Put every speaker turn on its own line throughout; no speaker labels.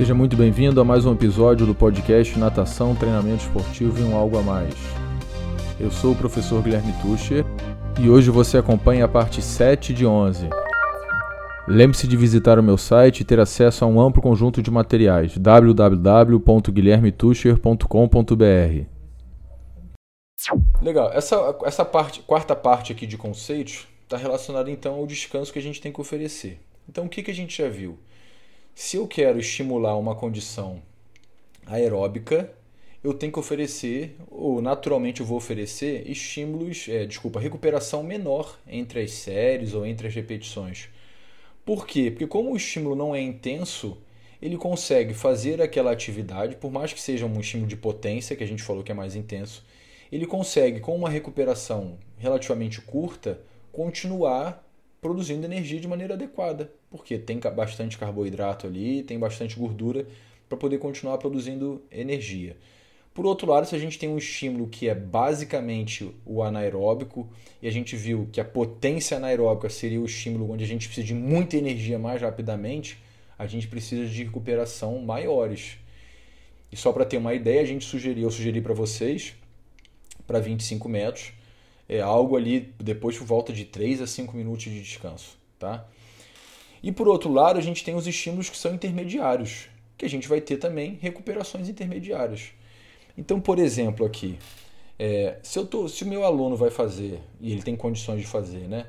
Seja muito bem-vindo a mais um episódio do podcast Natação, Treinamento Esportivo e um Algo a Mais. Eu sou o professor Guilherme Tucher e hoje você acompanha a parte 7 de 11. Lembre-se de visitar o meu site e ter acesso a um amplo conjunto de materiais www.guilhermetucher.com.br. Legal, essa, essa parte, quarta parte aqui de conceitos está relacionada então ao descanso que a gente tem que oferecer. Então o que, que a gente já viu? Se eu quero estimular uma condição aeróbica, eu tenho que oferecer, ou naturalmente eu vou oferecer, estímulos, é, desculpa, recuperação menor entre as séries ou entre as repetições. Por quê? Porque como o estímulo não é intenso, ele consegue fazer aquela atividade, por mais que seja um estímulo de potência, que a gente falou que é mais intenso, ele consegue, com uma recuperação relativamente curta, continuar produzindo energia de maneira adequada, porque tem bastante carboidrato ali, tem bastante gordura para poder continuar produzindo energia. Por outro lado, se a gente tem um estímulo que é basicamente o anaeróbico, e a gente viu que a potência anaeróbica seria o estímulo onde a gente precisa de muita energia mais rapidamente, a gente precisa de recuperação maiores. E só para ter uma ideia, a gente sugeriu, eu sugeri para vocês, para 25 metros, é algo ali depois por volta de 3 a 5 minutos de descanso, tá? E por outro lado, a gente tem os estímulos que são intermediários, que a gente vai ter também recuperações intermediárias. Então, por exemplo, aqui, é, se, eu tô, se o meu aluno vai fazer, e ele tem condições de fazer, né?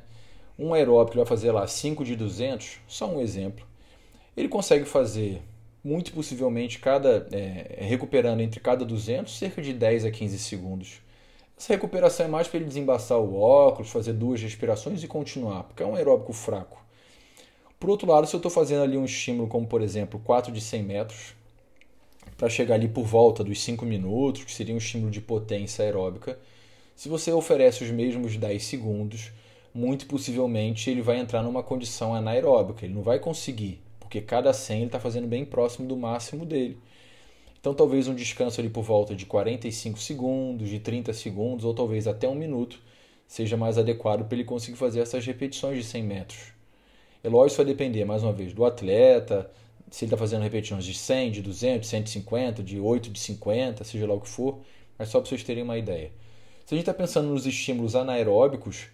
Um aeróbico vai fazer lá 5 de 200, só um exemplo. Ele consegue fazer, muito possivelmente, cada é, recuperando entre cada 200, cerca de 10 a 15 segundos. Essa recuperação é mais para ele desembaçar o óculos, fazer duas respirações e continuar, porque é um aeróbico fraco. Por outro lado, se eu estou fazendo ali um estímulo como, por exemplo, 4 de 100 metros, para chegar ali por volta dos 5 minutos, que seria um estímulo de potência aeróbica, se você oferece os mesmos 10 segundos, muito possivelmente ele vai entrar numa condição anaeróbica, ele não vai conseguir, porque cada 100 ele está fazendo bem próximo do máximo dele. Então, talvez um descanso ali por volta de 45 segundos, de 30 segundos, ou talvez até um minuto, seja mais adequado para ele conseguir fazer essas repetições de 100 metros. É lógico, vai depender, mais uma vez, do atleta, se ele está fazendo repetições de 100, de 200, de 150, de 8, de 50, seja lá o que for, mas só para vocês terem uma ideia. Se a gente está pensando nos estímulos anaeróbicos,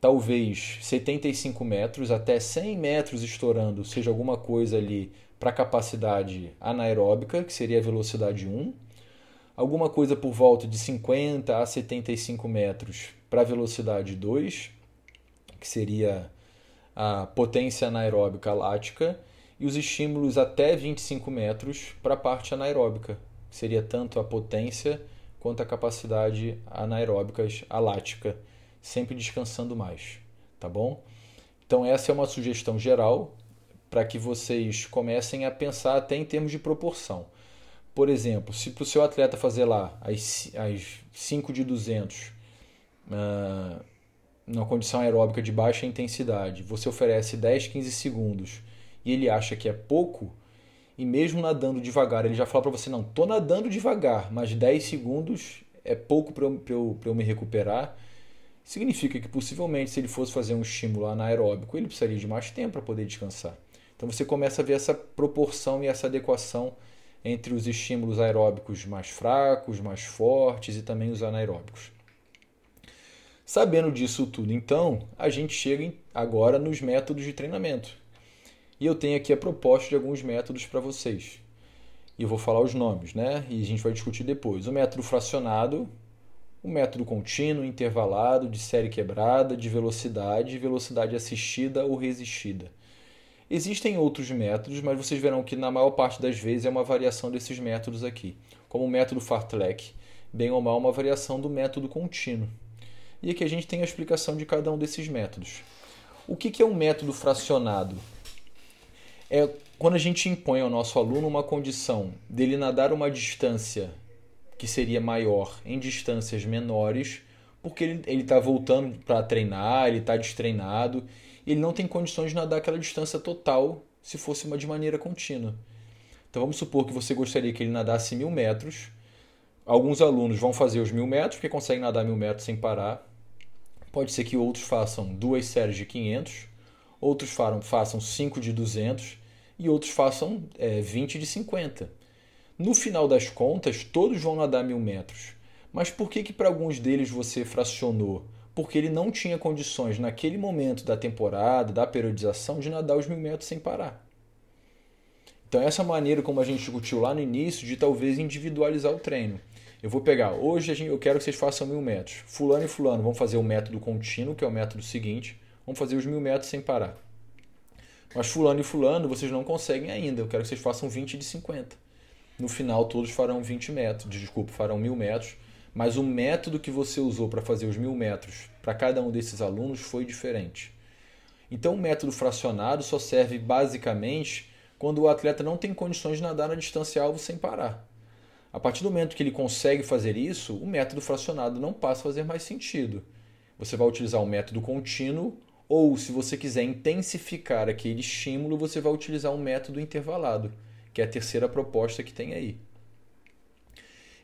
talvez 75 metros até 100 metros estourando seja alguma coisa ali para a capacidade anaeróbica, que seria a velocidade 1, alguma coisa por volta de 50 a 75 metros para a velocidade 2, que seria a potência anaeróbica lática, e os estímulos até 25 metros para a parte anaeróbica, que seria tanto a potência quanto a capacidade anaeróbica alática, sempre descansando mais, tá bom? Então essa é uma sugestão geral para que vocês comecem a pensar até em termos de proporção. Por exemplo, se para o seu atleta fazer lá as, as 5 de 200 uh, numa condição aeróbica de baixa intensidade, você oferece 10, 15 segundos e ele acha que é pouco, e mesmo nadando devagar, ele já fala para você: não, estou nadando devagar, mas 10 segundos é pouco para eu, eu, eu me recuperar. Significa que possivelmente, se ele fosse fazer um estímulo anaeróbico, ele precisaria de mais tempo para poder descansar. Então você começa a ver essa proporção e essa adequação entre os estímulos aeróbicos mais fracos, mais fortes e também os anaeróbicos. Sabendo disso tudo, então, a gente chega agora nos métodos de treinamento. E eu tenho aqui a proposta de alguns métodos para vocês. E eu vou falar os nomes, né? E a gente vai discutir depois. O método fracionado, o método contínuo, intervalado, de série quebrada, de velocidade, velocidade assistida ou resistida. Existem outros métodos, mas vocês verão que na maior parte das vezes é uma variação desses métodos aqui, como o método Fartlek, bem ou mal uma variação do método contínuo. E aqui a gente tem a explicação de cada um desses métodos. O que é um método fracionado? É quando a gente impõe ao nosso aluno uma condição dele nadar uma distância que seria maior em distâncias menores, porque ele está voltando para treinar, ele está destreinado ele não tem condições de nadar aquela distância total se fosse uma de maneira contínua. Então vamos supor que você gostaria que ele nadasse mil metros. Alguns alunos vão fazer os mil metros, porque conseguem nadar mil metros sem parar. Pode ser que outros façam duas séries de 500, outros façam 5 de 200 e outros façam é, 20 de 50. No final das contas, todos vão nadar mil metros. Mas por que, que para alguns deles você fracionou? Porque ele não tinha condições naquele momento da temporada, da periodização, de nadar os mil metros sem parar. Então, essa maneira como a gente discutiu lá no início, de talvez individualizar o treino. Eu vou pegar, hoje eu quero que vocês façam mil metros. Fulano e Fulano vão fazer o método contínuo, que é o método seguinte, vão fazer os mil metros sem parar. Mas Fulano e Fulano vocês não conseguem ainda, eu quero que vocês façam 20 de 50. No final, todos farão 20 metros, desculpa, farão mil metros mas o método que você usou para fazer os mil metros para cada um desses alunos foi diferente. Então, o método fracionado só serve basicamente quando o atleta não tem condições de nadar na distância alvo sem parar. A partir do momento que ele consegue fazer isso, o método fracionado não passa a fazer mais sentido. Você vai utilizar o método contínuo ou, se você quiser intensificar aquele estímulo, você vai utilizar um método intervalado, que é a terceira proposta que tem aí.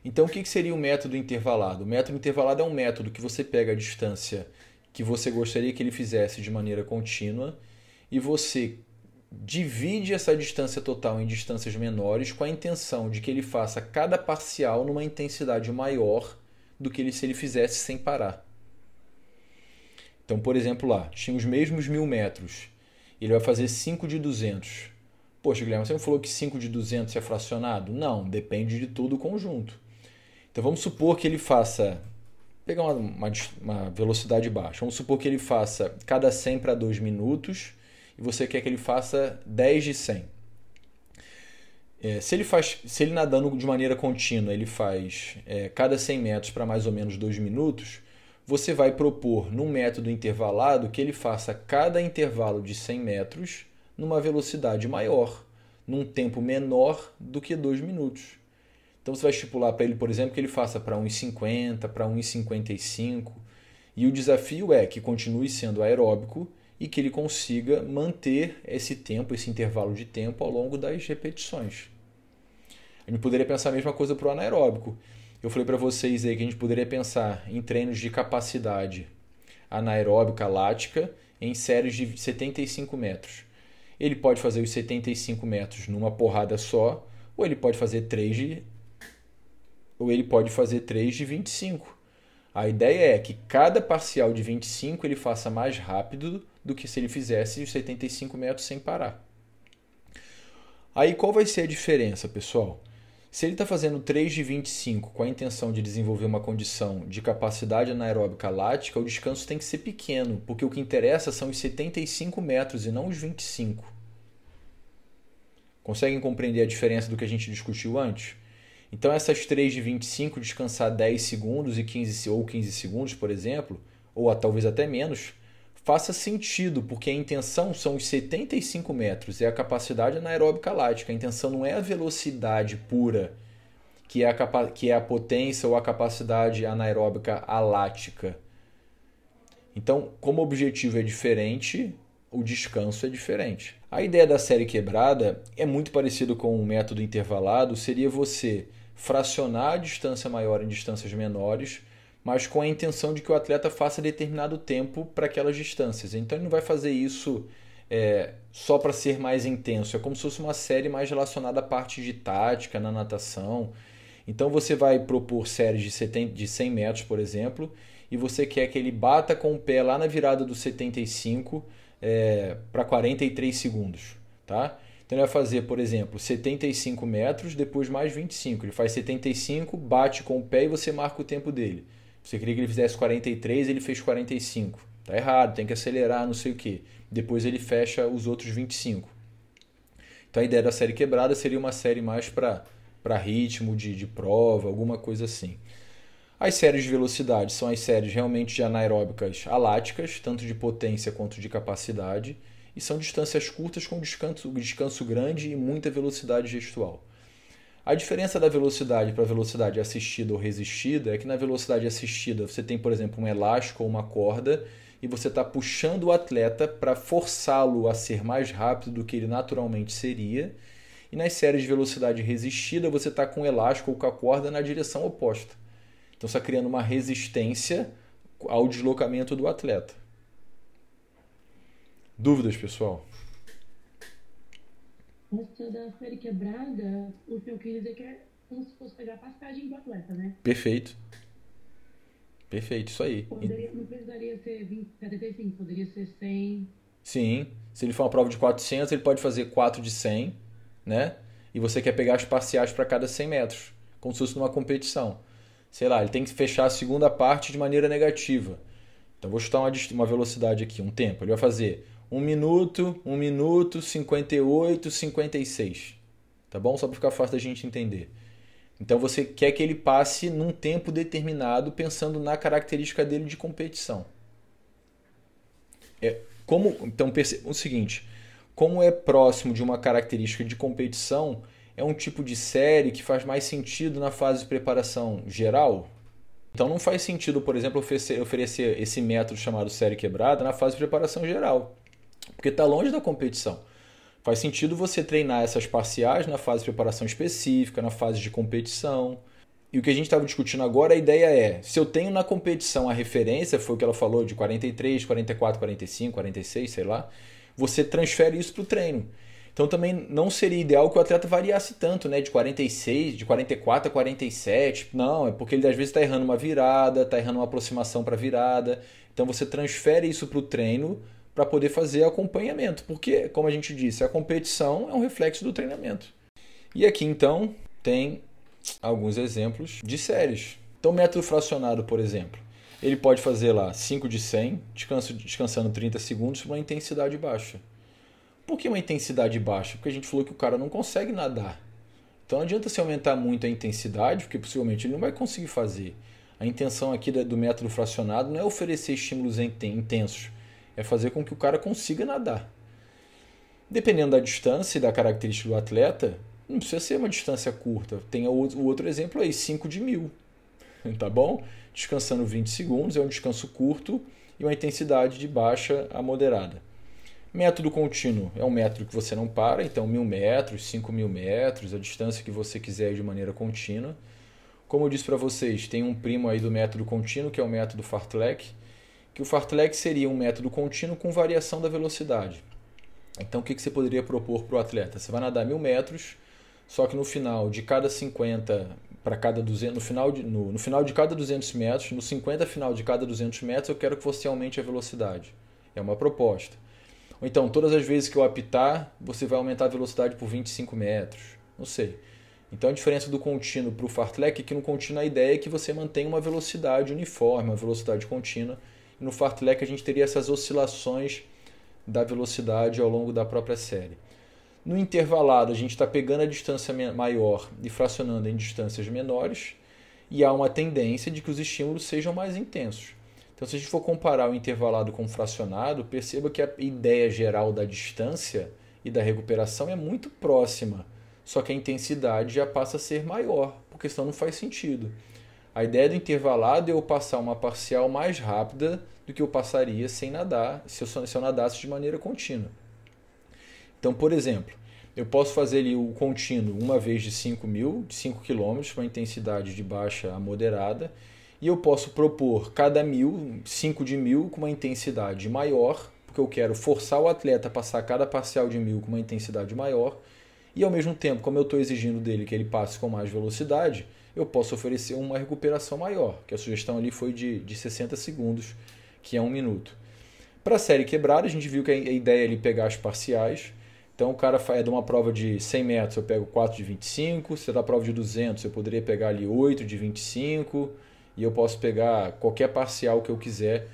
Então, o que seria o método intervalado? O método intervalado é um método que você pega a distância que você gostaria que ele fizesse de maneira contínua e você divide essa distância total em distâncias menores com a intenção de que ele faça cada parcial numa intensidade maior do que ele, se ele fizesse sem parar. Então, por exemplo, lá, tinha os mesmos mil metros. Ele vai fazer 5 de 200. Poxa, Guilherme, você não falou que 5 de 200 é fracionado? Não, depende de todo o conjunto. Então vamos supor que ele faça. Pegar uma, uma, uma velocidade baixa. Vamos supor que ele faça cada 100 para 2 minutos e você quer que ele faça 10 de 100. É, se ele faz, se ele nadando de maneira contínua, ele faz é, cada 100 metros para mais ou menos 2 minutos, você vai propor num método intervalado que ele faça cada intervalo de 100 metros numa velocidade maior, num tempo menor do que 2 minutos. Então você vai estipular para ele, por exemplo, que ele faça para 1,50, para 1,55. E o desafio é que continue sendo aeróbico e que ele consiga manter esse tempo, esse intervalo de tempo ao longo das repetições. A gente poderia pensar a mesma coisa para o anaeróbico. Eu falei para vocês aí que a gente poderia pensar em treinos de capacidade anaeróbica lática em séries de 75 metros. Ele pode fazer os 75 metros numa porrada só, ou ele pode fazer 3 de ou ele pode fazer 3 de 25. A ideia é que cada parcial de 25 ele faça mais rápido do que se ele fizesse os 75 metros sem parar. Aí qual vai ser a diferença, pessoal? Se ele está fazendo 3 de 25 com a intenção de desenvolver uma condição de capacidade anaeróbica lática, o descanso tem que ser pequeno, porque o que interessa são os 75 metros e não os 25. Conseguem compreender a diferença do que a gente discutiu antes? Então essas 3 de 25 descansar 10 segundos e 15 ou 15 segundos, por exemplo, ou talvez até menos, faça sentido, porque a intenção são os 75 metros, é a capacidade anaeróbica lática. A intenção não é a velocidade pura, que é a, que é a potência ou a capacidade anaeróbica alática. Então, como o objetivo é diferente, o descanso é diferente. A ideia da série quebrada é muito parecido com o método intervalado, seria você fracionar a distância maior em distâncias menores, mas com a intenção de que o atleta faça determinado tempo para aquelas distâncias. Então ele não vai fazer isso é, só para ser mais intenso, é como se fosse uma série mais relacionada à parte de tática na natação. Então você vai propor séries de, 70, de 100 metros, por exemplo, e você quer que ele bata com o pé lá na virada do 75 é, para 43 segundos. Tá? Então ele vai fazer, por exemplo, 75 metros, depois mais 25. Ele faz 75, bate com o pé e você marca o tempo dele. Você queria que ele fizesse 43, ele fez 45. Tá errado, tem que acelerar, não sei o que. Depois ele fecha os outros 25. Então a ideia da série quebrada seria uma série mais para ritmo de, de prova, alguma coisa assim. As séries de velocidade são as séries realmente de anaeróbicas aláticas, tanto de potência quanto de capacidade e são distâncias curtas com descanso, descanso grande e muita velocidade gestual. A diferença da velocidade para a velocidade assistida ou resistida é que na velocidade assistida você tem, por exemplo, um elástico ou uma corda e você está puxando o atleta para forçá-lo a ser mais rápido do que ele naturalmente seria. E nas séries de velocidade resistida você está com o elástico ou com a corda na direção oposta. Então você está criando uma resistência ao deslocamento do atleta. Dúvidas, pessoal?
Essa da série quebrada, o que eu quis dizer que é como se fosse pegar a passagem do atleta, né?
Perfeito. Perfeito, isso aí.
Poderia, não precisaria ser 20, 75, poderia ser 100.
Sim. Se ele for uma prova de 400, ele pode fazer 4 de 100, né? E você quer pegar as parciais para cada 100 metros, como se fosse numa competição. Sei lá, ele tem que fechar a segunda parte de maneira negativa. Então vou chutar uma, uma velocidade aqui, um tempo. Ele vai fazer 1 minuto, 1 minuto, 58, 56. Tá bom? Só para ficar fácil da gente entender. Então você quer que ele passe num tempo determinado, pensando na característica dele de competição. É, como, então perceba o seguinte: como é próximo de uma característica de competição, é um tipo de série que faz mais sentido na fase de preparação geral. Então não faz sentido, por exemplo, oferecer, oferecer esse método chamado série quebrada na fase de preparação geral, porque está longe da competição. Faz sentido você treinar essas parciais na fase de preparação específica, na fase de competição. E o que a gente estava discutindo agora, a ideia é: se eu tenho na competição a referência, foi o que ela falou, de 43, 44, 45, 46, sei lá, você transfere isso para o treino. Então também não seria ideal que o atleta variasse tanto, né? De 46, de 44 a 47. Não, é porque ele às vezes está errando uma virada, está errando uma aproximação para virada. Então você transfere isso para o treino para poder fazer acompanhamento, porque, como a gente disse, a competição é um reflexo do treinamento. E aqui então tem alguns exemplos de séries. Então, método fracionado, por exemplo, ele pode fazer lá 5 de 100, descanso, descansando 30 segundos, uma intensidade baixa. Por que uma intensidade baixa? Porque a gente falou que o cara não consegue nadar. Então não adianta se aumentar muito a intensidade, porque possivelmente ele não vai conseguir fazer. A intenção aqui do método fracionado não é oferecer estímulos intensos, é fazer com que o cara consiga nadar. Dependendo da distância e da característica do atleta, não precisa ser uma distância curta. Tem o outro exemplo aí, 5 de mil. Tá bom? Descansando 20 segundos, é um descanso curto e uma intensidade de baixa a moderada. Método contínuo é um método que você não para, então mil metros, 5 mil metros, a distância que você quiser de maneira contínua. Como eu disse para vocês, tem um primo aí do método contínuo, que é o método Fartlek, que o fartlek seria um método contínuo com variação da velocidade. Então, o que, você poderia propor para o atleta? Você vai nadar mil metros, só que no final de cada 50 para cada 200, no final, de, no, no final de cada 200 metros, no 50 final de cada 200 metros, eu quero que você aumente a velocidade. É uma proposta. Ou então, todas as vezes que eu apitar, você vai aumentar a velocidade por 25 metros. Não sei. Então, a diferença do contínuo para o fartlek é que no contínuo a ideia é que você mantenha uma velocidade uniforme, uma velocidade contínua, no fartlek a gente teria essas oscilações da velocidade ao longo da própria série. No intervalado, a gente está pegando a distância maior e fracionando em distâncias menores, e há uma tendência de que os estímulos sejam mais intensos. Então, se a gente for comparar o intervalado com o fracionado, perceba que a ideia geral da distância e da recuperação é muito próxima, só que a intensidade já passa a ser maior, porque senão não faz sentido. A ideia do intervalado é eu passar uma parcial mais rápida do que eu passaria sem nadar, se eu, se eu nadasse de maneira contínua. Então, por exemplo, eu posso fazer ali o contínuo uma vez de 5 mil, de 5 km, com uma intensidade de baixa a moderada, e eu posso propor cada mil, 5 de mil, com uma intensidade maior, porque eu quero forçar o atleta a passar cada parcial de mil com uma intensidade maior, e ao mesmo tempo, como eu estou exigindo dele que ele passe com mais velocidade, eu posso oferecer uma recuperação maior, que a sugestão ali foi de, de 60 segundos, que é um minuto. Para a série quebrada, a gente viu que a ideia é ali pegar as parciais. Então o cara é de uma prova de 100 metros, eu pego 4 de 25. Se é da prova de 200, eu poderia pegar ali 8 de 25. E eu posso pegar qualquer parcial que eu quiser,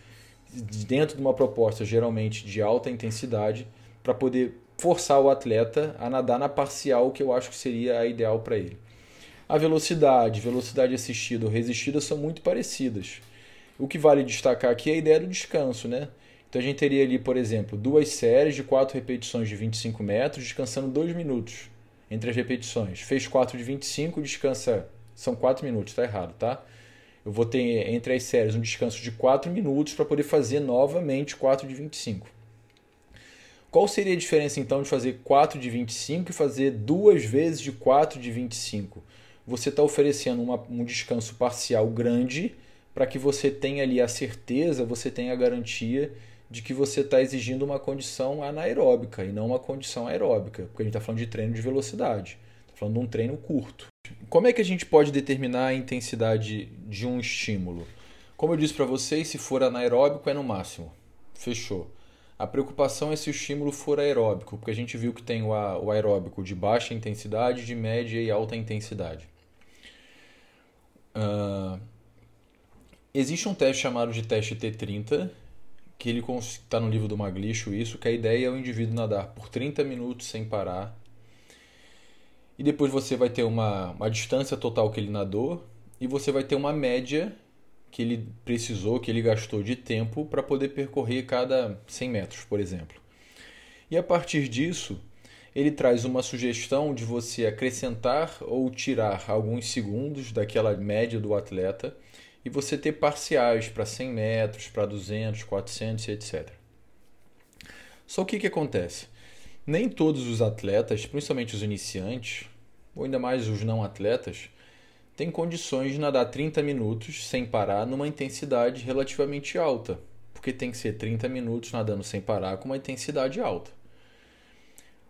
dentro de uma proposta geralmente de alta intensidade, para poder forçar o atleta a nadar na parcial que eu acho que seria a ideal para ele. A velocidade, velocidade assistida ou resistida são muito parecidas. O que vale destacar aqui é a ideia do descanso, né? Então a gente teria ali, por exemplo, duas séries de quatro repetições de 25 metros, descansando dois minutos entre as repetições. Fez 4 de 25, descansa. São 4 minutos, tá errado, tá? Eu vou ter entre as séries um descanso de 4 minutos para poder fazer novamente 4 de 25. Qual seria a diferença então de fazer 4 de 25 e fazer duas vezes de 4 de 25? Você está oferecendo uma, um descanso parcial grande para que você tenha ali a certeza, você tenha a garantia de que você está exigindo uma condição anaeróbica e não uma condição aeróbica, porque a gente está falando de treino de velocidade, está falando de um treino curto. Como é que a gente pode determinar a intensidade de um estímulo? Como eu disse para vocês, se for anaeróbico é no máximo. Fechou. A preocupação é se o estímulo for aeróbico, porque a gente viu que tem o aeróbico de baixa intensidade, de média e alta intensidade. Uh, existe um teste chamado de teste T30, que ele está no livro do Maglicho isso, que a ideia é o indivíduo nadar por 30 minutos sem parar. E depois você vai ter uma, uma distância total que ele nadou e você vai ter uma média que ele precisou, que ele gastou de tempo para poder percorrer cada 100 metros, por exemplo. E a partir disso, ele traz uma sugestão de você acrescentar ou tirar alguns segundos daquela média do atleta e você ter parciais para 100 metros, para 200, 400 etc. Só o que, que acontece? Nem todos os atletas, principalmente os iniciantes, ou ainda mais os não atletas, tem condições de nadar 30 minutos sem parar numa intensidade relativamente alta, porque tem que ser 30 minutos nadando sem parar com uma intensidade alta.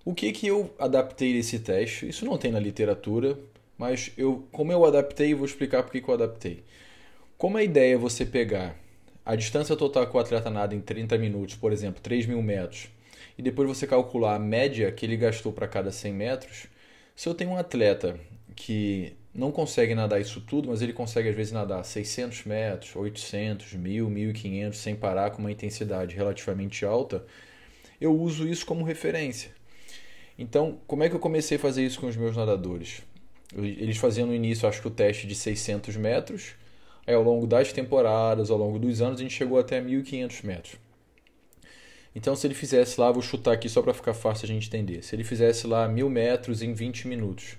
O que que eu adaptei esse teste? Isso não tem na literatura, mas eu, como eu adaptei, vou explicar por que eu adaptei. Como a ideia é você pegar a distância total que o atleta nada em 30 minutos, por exemplo, 3 mil metros, e depois você calcular a média que ele gastou para cada 100 metros, se eu tenho um atleta que não consegue nadar isso tudo, mas ele consegue às vezes nadar 600 metros, 800, 1000, 1500 sem parar com uma intensidade relativamente alta, eu uso isso como referência. Então, como é que eu comecei a fazer isso com os meus nadadores? Eles faziam no início, acho que o teste de 600 metros, aí ao longo das temporadas, ao longo dos anos, a gente chegou até 1500 metros. Então, se ele fizesse lá, vou chutar aqui só para ficar fácil a gente entender. Se ele fizesse lá 1000 metros em 20 minutos,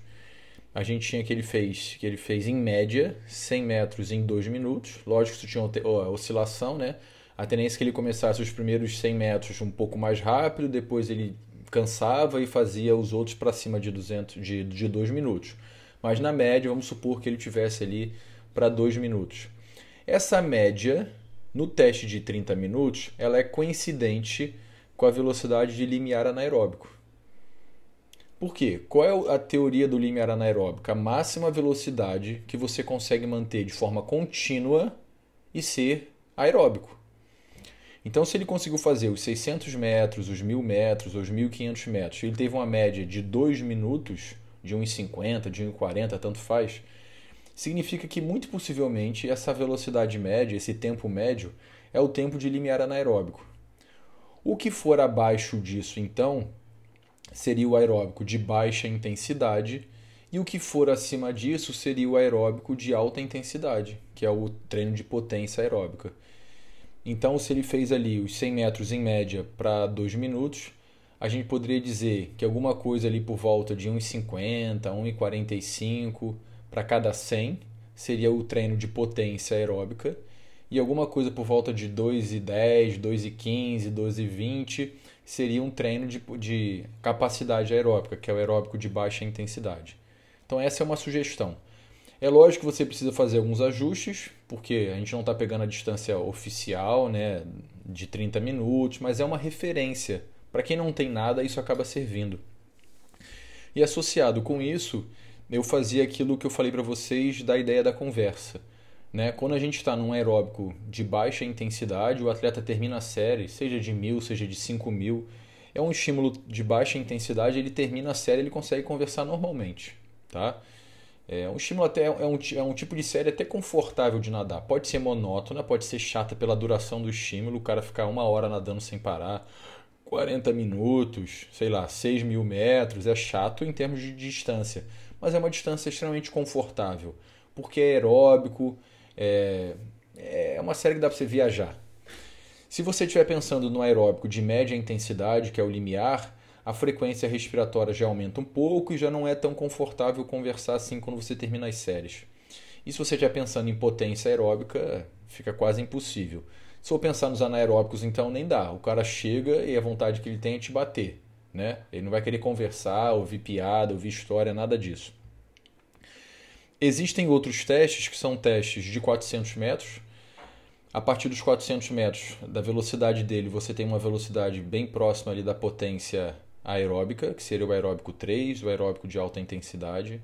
a gente tinha que ele fez, que ele fez em média 100 metros em 2 minutos. Lógico que isso tinha oscilação, né? A tendência é que ele começasse os primeiros 100 metros um pouco mais rápido, depois ele cansava e fazia os outros para cima de 200 de, de 2 minutos. Mas na média, vamos supor que ele tivesse ali para 2 minutos. Essa média no teste de 30 minutos, ela é coincidente com a velocidade de limiar anaeróbico. Por quê? Qual é a teoria do limiar anaeróbico? A máxima velocidade que você consegue manter de forma contínua e ser aeróbico. Então, se ele conseguiu fazer os 600 metros, os 1000 metros, os 1500 metros, ele teve uma média de 2 minutos, de 1,50, de 1,40, tanto faz, significa que muito possivelmente essa velocidade média, esse tempo médio, é o tempo de limiar anaeróbico. O que for abaixo disso, então, seria o aeróbico de baixa intensidade, e o que for acima disso seria o aeróbico de alta intensidade, que é o treino de potência aeróbica. Então, se ele fez ali os 100 metros em média para 2 minutos, a gente poderia dizer que alguma coisa ali por volta de 1,50, 1,45 para cada 100 seria o treino de potência aeróbica, e alguma coisa por volta de 2,10, 2,15, 2,20 seria um treino de, de capacidade aeróbica, que é o aeróbico de baixa intensidade. Então, essa é uma sugestão. É lógico que você precisa fazer alguns ajustes, porque a gente não está pegando a distância oficial né, de 30 minutos, mas é uma referência. Para quem não tem nada, isso acaba servindo. E associado com isso, eu fazia aquilo que eu falei para vocês da ideia da conversa. Né? Quando a gente está num aeróbico de baixa intensidade, o atleta termina a série, seja de mil, seja de cinco mil, é um estímulo de baixa intensidade, ele termina a série, ele consegue conversar normalmente, tá? É um estímulo até é um, é um tipo de série até confortável de nadar. Pode ser monótona, pode ser chata pela duração do estímulo, o cara ficar uma hora nadando sem parar, 40 minutos, sei lá, 6 mil metros, é chato em termos de distância, mas é uma distância extremamente confortável, porque é aeróbico, é, é uma série que dá para você viajar. Se você estiver pensando no aeróbico de média intensidade, que é o limiar, a frequência respiratória já aumenta um pouco e já não é tão confortável conversar assim quando você termina as séries. E se você estiver pensando em potência aeróbica, fica quase impossível. Se for pensar nos anaeróbicos, então nem dá. O cara chega e a vontade que ele tem é te bater. Né? Ele não vai querer conversar, ouvir piada, ouvir história, nada disso. Existem outros testes que são testes de 400 metros. A partir dos 400 metros da velocidade dele, você tem uma velocidade bem próxima ali da potência aeróbica, que seria o aeróbico 3, o aeróbico de alta intensidade.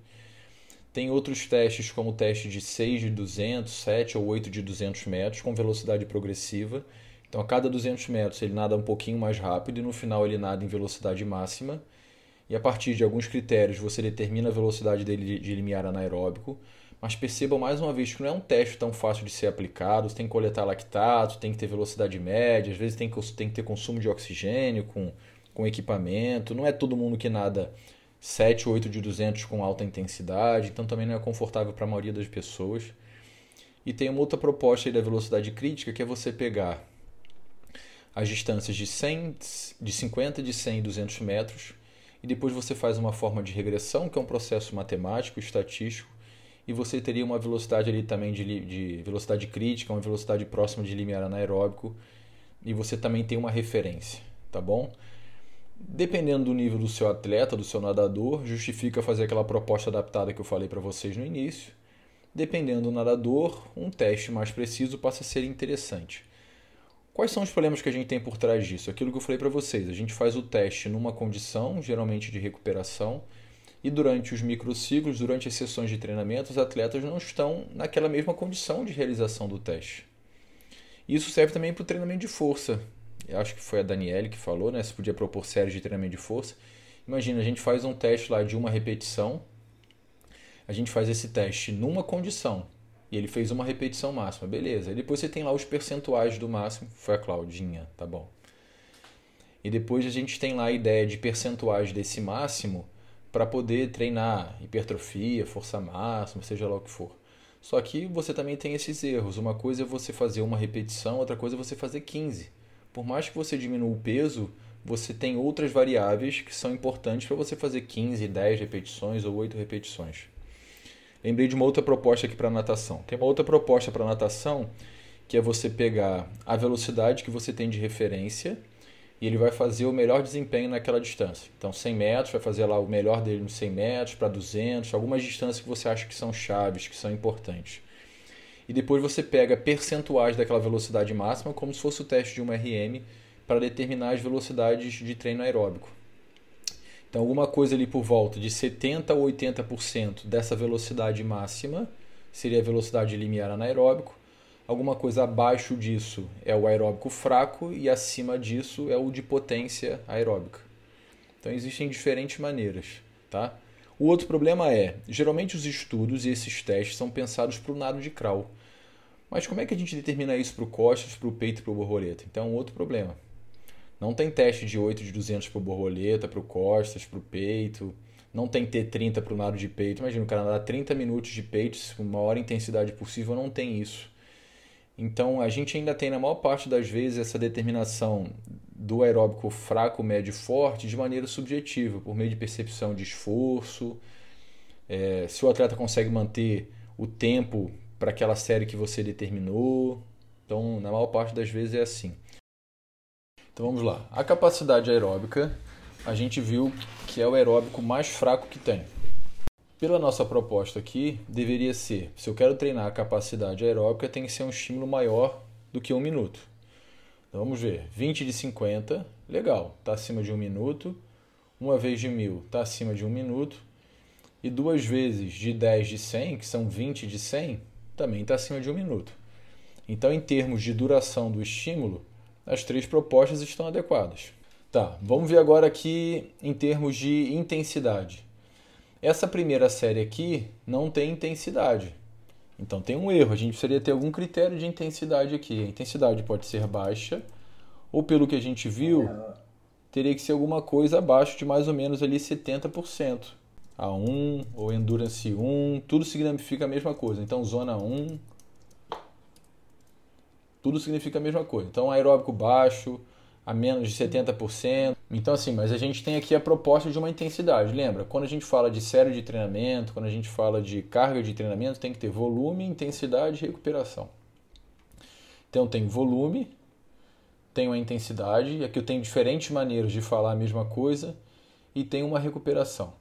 Tem outros testes, como o teste de 6 de 200, 7 ou 8 de 200 metros, com velocidade progressiva. Então, a cada 200 metros ele nada um pouquinho mais rápido e no final ele nada em velocidade máxima. E a partir de alguns critérios você determina a velocidade dele de limiar anaeróbico. Mas percebam mais uma vez que não é um teste tão fácil de ser aplicado. Você tem que coletar lactato, tem que ter velocidade média, às vezes tem que, tem que ter consumo de oxigênio com, com equipamento. Não é todo mundo que nada 7, 8 de 200 com alta intensidade, então também não é confortável para a maioria das pessoas. E tem uma outra proposta da velocidade crítica, que é você pegar as distâncias de, 100, de 50, de 100 e 200 metros, e depois você faz uma forma de regressão, que é um processo matemático, estatístico, e você teria uma velocidade ali também de, de velocidade crítica, uma velocidade próxima de limiar anaeróbico, e você também tem uma referência, tá bom? Dependendo do nível do seu atleta, do seu nadador, justifica fazer aquela proposta adaptada que eu falei para vocês no início. Dependendo do nadador, um teste mais preciso passa a ser interessante. Quais são os problemas que a gente tem por trás disso? Aquilo que eu falei para vocês, a gente faz o teste numa condição, geralmente de recuperação, e durante os microciclos, durante as sessões de treinamento, os atletas não estão naquela mesma condição de realização do teste. Isso serve também para o treinamento de força eu acho que foi a Daniele que falou, né? Se podia propor séries de treinamento de força. Imagina, a gente faz um teste lá de uma repetição, a gente faz esse teste numa condição, e ele fez uma repetição máxima, beleza. E depois você tem lá os percentuais do máximo, foi a Claudinha, tá bom. E depois a gente tem lá a ideia de percentuais desse máximo para poder treinar hipertrofia, força máxima, seja lá o que for. Só que você também tem esses erros. Uma coisa é você fazer uma repetição, outra coisa é você fazer 15 por mais que você diminua o peso, você tem outras variáveis que são importantes para você fazer 15, 10 repetições ou 8 repetições. Lembrei de uma outra proposta aqui para natação. Tem uma outra proposta para natação que é você pegar a velocidade que você tem de referência e ele vai fazer o melhor desempenho naquela distância. Então, 100 metros, vai fazer lá o melhor dele nos 100 metros, para 200, algumas distâncias que você acha que são chaves, que são importantes e depois você pega percentuais daquela velocidade máxima, como se fosse o teste de uma RM, para determinar as velocidades de treino aeróbico. Então, alguma coisa ali por volta de 70% a 80% dessa velocidade máxima seria a velocidade limiar anaeróbico. Alguma coisa abaixo disso é o aeróbico fraco e acima disso é o de potência aeróbica. Então, existem diferentes maneiras. Tá? O outro problema é, geralmente os estudos e esses testes são pensados para o nado de crawl. Mas como é que a gente determina isso para o costas, para o peito e para o borboleta? Então outro problema. Não tem teste de 8 de 200 para o borboleta, para o costas, para o peito. Não tem T30 para o nado de peito. Imagina o cara nadar 30 minutos de peito com maior intensidade possível, não tem isso. Então a gente ainda tem, na maior parte das vezes, essa determinação do aeróbico fraco, médio e forte de maneira subjetiva, por meio de percepção de esforço. É, se o atleta consegue manter o tempo para aquela série que você determinou. Então, na maior parte das vezes é assim. Então vamos lá. A capacidade aeróbica, a gente viu que é o aeróbico mais fraco que tem. Pela nossa proposta aqui, deveria ser: se eu quero treinar a capacidade aeróbica, tem que ser um estímulo maior do que um minuto. Então vamos ver, 20 de 50, legal, está acima de um minuto. Uma vez de mil está acima de um minuto. E duas vezes de 10 de 100, que são 20 de 100, também está acima de um minuto. Então, em termos de duração do estímulo, as três propostas estão adequadas. Tá, vamos ver agora aqui em termos de intensidade. Essa primeira série aqui não tem intensidade. Então tem um erro, a gente precisaria ter algum critério de intensidade aqui. A intensidade pode ser baixa, ou pelo que a gente viu, teria que ser alguma coisa abaixo de mais ou menos ali 70%. A1 ou Endurance 1, tudo significa a mesma coisa. Então zona 1, tudo significa a mesma coisa. Então aeróbico baixo, a menos de 70%. Então, assim, mas a gente tem aqui a proposta de uma intensidade. Lembra, quando a gente fala de série de treinamento, quando a gente fala de carga de treinamento, tem que ter volume, intensidade e recuperação. Então, tem volume, tem uma intensidade, aqui eu tenho diferentes maneiras de falar a mesma coisa, e tem uma recuperação.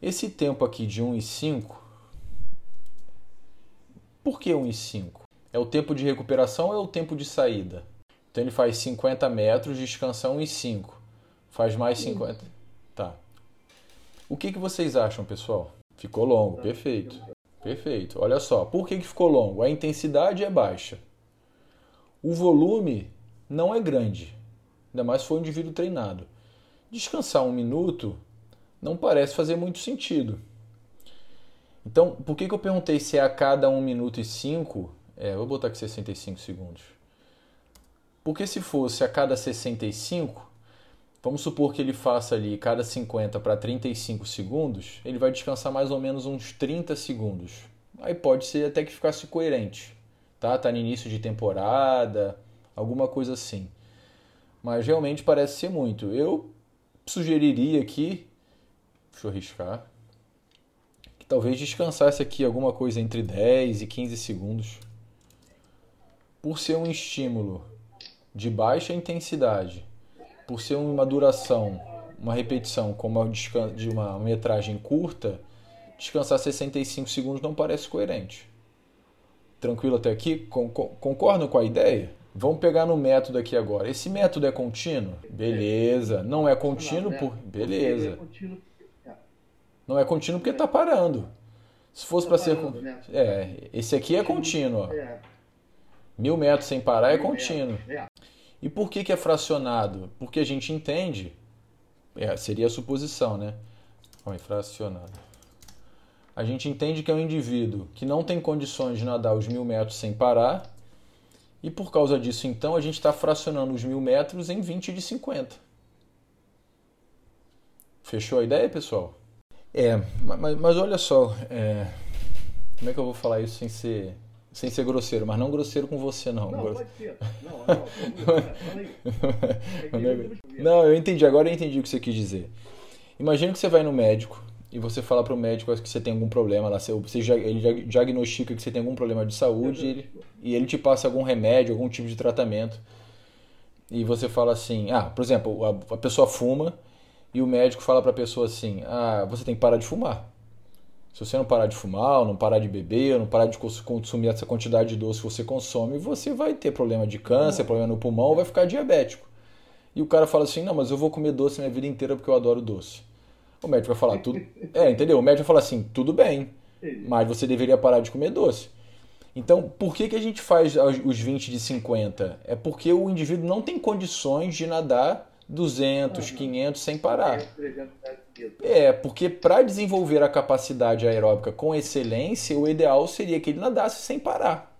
Esse tempo aqui de 1 e 5, por que 1 e 5? É o tempo de recuperação ou é o tempo de saída? Então ele faz 50 metros, descansa 1,5. Faz mais 50. Tá. O que, que vocês acham, pessoal? Ficou longo, perfeito. Perfeito. Olha só, por que, que ficou longo? A intensidade é baixa. O volume não é grande, ainda mais se for um indivíduo treinado. Descansar um minuto não parece fazer muito sentido. Então, por que, que eu perguntei se é a cada 1 minuto e 5? É, vou botar aqui 65 segundos. Porque se fosse a cada 65, vamos supor que ele faça ali cada 50 para 35 segundos, ele vai descansar mais ou menos uns 30 segundos. Aí pode ser até que ficasse coerente, tá? Tá no início de temporada, alguma coisa assim. Mas realmente parece ser muito. Eu sugeriria aqui, deixa eu arriscar, que talvez descansasse aqui alguma coisa entre 10 e 15 segundos. Por ser um estímulo de baixa intensidade, por ser uma duração, uma repetição com uma, de uma metragem curta, descansar 65 segundos não parece coerente. Tranquilo até aqui? Concordam com a ideia? Vamos pegar no método aqui agora. Esse método é contínuo? Beleza. Não é contínuo por. Beleza. Não é contínuo porque está parando. Se fosse para ser. Né? É, esse aqui é contínuo. Ó. Mil metros sem parar é contínuo. E por que, que é fracionado? Porque a gente entende, é, seria a suposição, né? Olha, fracionado. A gente entende que é um indivíduo que não tem condições de nadar os mil metros sem parar, e por causa disso, então, a gente está fracionando os mil metros em 20 de 50. Fechou a ideia, pessoal? É, mas, mas olha só, é, como é que eu vou falar isso sem ser sem ser grosseiro, mas não grosseiro com você, não.
Não, pode ser. Não, não,
não, eu entendi. Agora eu entendi o que você quis dizer. Imagina que você vai no médico e você fala para o médico que você tem algum problema lá, você, ele diagnostica que você tem algum problema de saúde e ele, e ele te passa algum remédio, algum tipo de tratamento. E você fala assim, ah, por exemplo, a, a pessoa fuma e o médico fala para a pessoa assim, ah, você tem que parar de fumar. Se você não parar de fumar, não parar de beber, não parar de consumir essa quantidade de doce que você consome, você vai ter problema de câncer, problema no pulmão, ou vai ficar diabético. E o cara fala assim: não, mas eu vou comer doce minha vida inteira porque eu adoro doce. O médico vai falar: tudo. É, entendeu? O médico vai falar assim: tudo bem, mas você deveria parar de comer doce. Então, por que, que a gente faz os 20 de 50? É porque o indivíduo não tem condições de nadar 200, 500 sem parar. É, porque para desenvolver a capacidade aeróbica com excelência, o ideal seria que ele nadasse sem parar.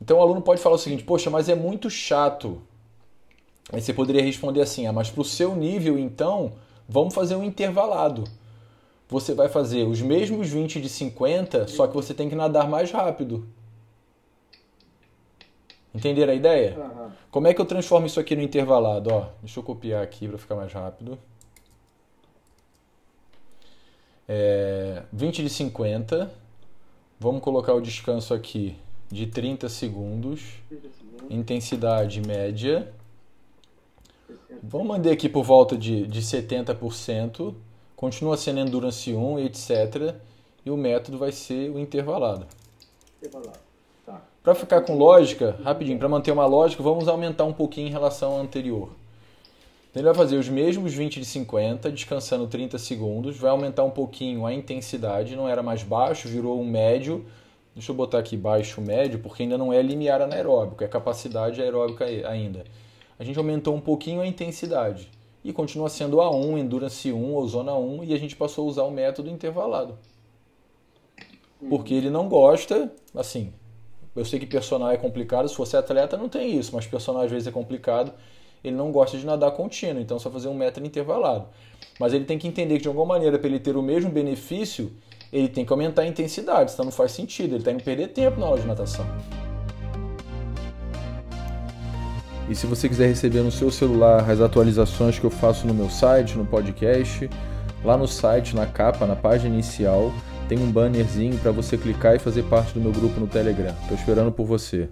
Então o aluno pode falar o seguinte: Poxa, mas é muito chato. Aí você poderia responder assim: Ah, mas para o seu nível, então, vamos fazer um intervalado. Você vai fazer os mesmos 20 de 50, só que você tem que nadar mais rápido. Entenderam a ideia? Uhum. Como é que eu transformo isso aqui no intervalado? Ó, deixa eu copiar aqui para ficar mais rápido. É, 20 de 50. Vamos colocar o descanso aqui de 30 segundos. 30 segundos. Intensidade média. Vamos mandar aqui por volta de, de 70%. Continua sendo Endurance 1, etc. E o método vai ser o intervalado. Intervalado. Para ficar com lógica, rapidinho, para manter uma lógica, vamos aumentar um pouquinho em relação ao anterior. Ele vai fazer os mesmos 20 de 50, descansando 30 segundos, vai aumentar um pouquinho a intensidade, não era mais baixo, virou um médio. Deixa eu botar aqui baixo médio, porque ainda não é limiar anaeróbico, é capacidade aeróbica ainda. A gente aumentou um pouquinho a intensidade e continua sendo A1, Endurance 1 ou Zona 1, e a gente passou a usar o método intervalado. Porque ele não gosta, assim, eu sei que personal é complicado, se você é atleta não tem isso, mas personal às vezes é complicado. Ele não gosta de nadar contínuo, então só fazer um metro intervalado. Mas ele tem que entender que de alguma maneira, para ele ter o mesmo benefício, ele tem que aumentar a intensidade, senão não faz sentido, ele está indo perder tempo na aula de natação. E se você quiser receber no seu celular as atualizações que eu faço no meu site, no podcast, lá no site, na capa, na página inicial, tem um bannerzinho para você clicar e fazer parte do meu grupo no Telegram. Estou esperando por você.